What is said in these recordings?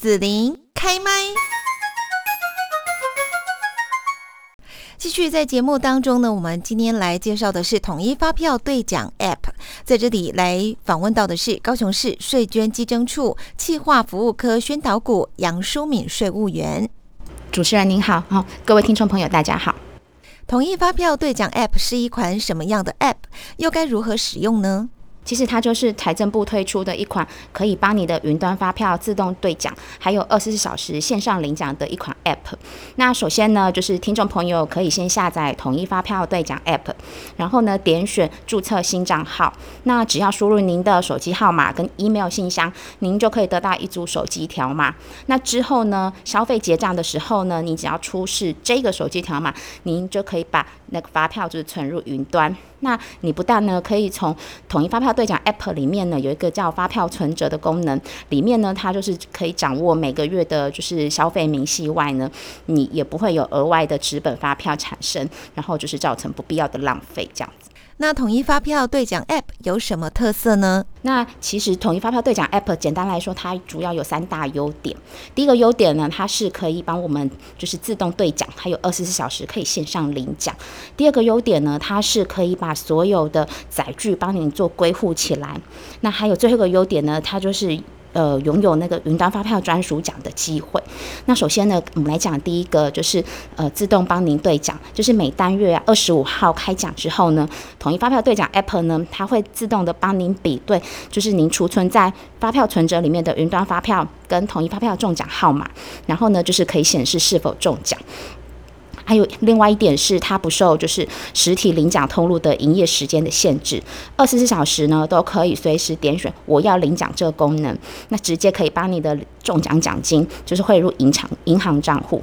紫琳开麦。继续在节目当中呢，我们今天来介绍的是统一发票兑奖 App，在这里来访问到的是高雄市税捐稽征处企划服务科宣导股杨淑敏税务员。主持人您好，好，各位听众朋友大家好。统一发票兑奖 App 是一款什么样的 App？又该如何使用呢？其实它就是财政部推出的一款可以帮你的云端发票自动兑奖，还有二十四小时线上领奖的一款 App。那首先呢，就是听众朋友可以先下载统一发票兑奖 App，然后呢点选注册新账号。那只要输入您的手机号码跟 email 信箱，您就可以得到一组手机条码。那之后呢，消费结账的时候呢，你只要出示这个手机条码，您就可以把那个发票就是存入云端。那你不但呢可以从统一发票兑奖 App 里面呢有一个叫发票存折的功能，里面呢它就是可以掌握每个月的就是消费明细外呢，你也不会有额外的纸本发票产生，然后就是造成不必要的浪费这样子。那统一发票兑奖 App 有什么特色呢？那其实统一发票兑奖 App 简单来说，它主要有三大优点。第一个优点呢，它是可以帮我们就是自动兑奖，还有二十四小时可以线上领奖。第二个优点呢，它是可以把所有的载具帮你做归户起来。那还有最后一个优点呢，它就是。呃，拥有那个云端发票专属奖的机会。那首先呢，我们来讲第一个，就是呃，自动帮您兑奖，就是每单月二十五号开奖之后呢，统一发票兑奖 App 呢，它会自动的帮您比对，就是您储存在发票存折里面的云端发票跟统一发票中奖号码，然后呢，就是可以显示是否中奖。还有另外一点是，它不受就是实体领奖通路的营业时间的限制，二十四小时呢都可以随时点选我要领奖这个功能，那直接可以把你的中奖奖金就是汇入银行银行账户。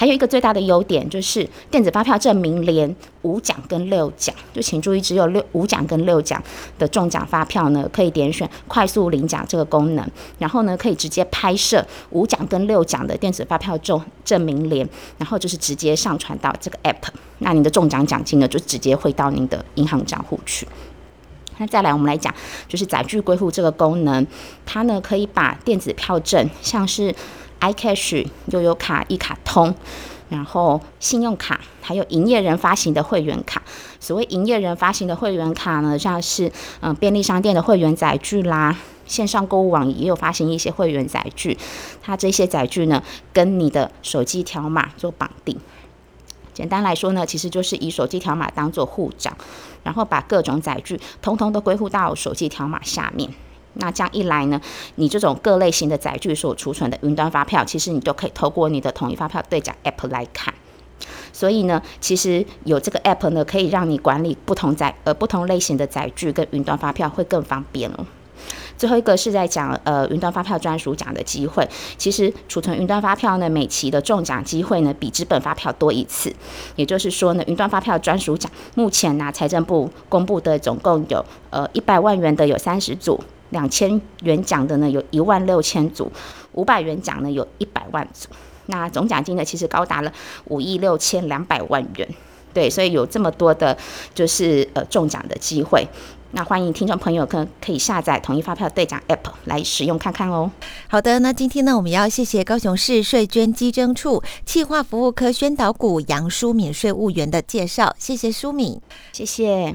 还有一个最大的优点就是电子发票证明连五奖跟六奖，就请注意，只有六五奖跟六奖的中奖发票呢，可以点选快速领奖这个功能，然后呢可以直接拍摄五奖跟六奖的电子发票中证明连，然后就是直接上传到这个 app，那您的中奖奖金呢就直接汇到您的银行账户去。那再来我们来讲，就是载具归户这个功能，它呢可以把电子票证像是。iCash、悠游卡、一卡通，然后信用卡，还有营业人发行的会员卡。所谓营业人发行的会员卡呢，像是嗯便利商店的会员载具啦，线上购物网也有发行一些会员载具。它这些载具呢，跟你的手机条码做绑定。简单来说呢，其实就是以手机条码当做户长，然后把各种载具通通都归户到手机条码下面。那这样一来呢，你这种各类型的载具所储存的云端发票，其实你都可以透过你的统一发票兑奖 App 来看。所以呢，其实有这个 App 呢，可以让你管理不同载呃不同类型的载具跟云端发票会更方便哦。最后一个是在讲呃云端发票专属奖的机会，其实储存云端发票呢，每期的中奖机会呢比纸本发票多一次。也就是说呢，云端发票专属奖目前呢财政部公布的总共有呃一百万元的有三十组。两千元奖的呢，有一万六千组；五百元奖呢，有一百万组。那总奖金呢，其实高达了五亿六千两百万元。对，所以有这么多的，就是呃中奖的机会。那欢迎听众朋友可可以下载统一发票兑奖 App 来使用看看哦。好的，那今天呢，我们要谢谢高雄市税捐稽征处企划服务科宣导股杨淑敏税务员的介绍，谢谢淑敏，谢谢。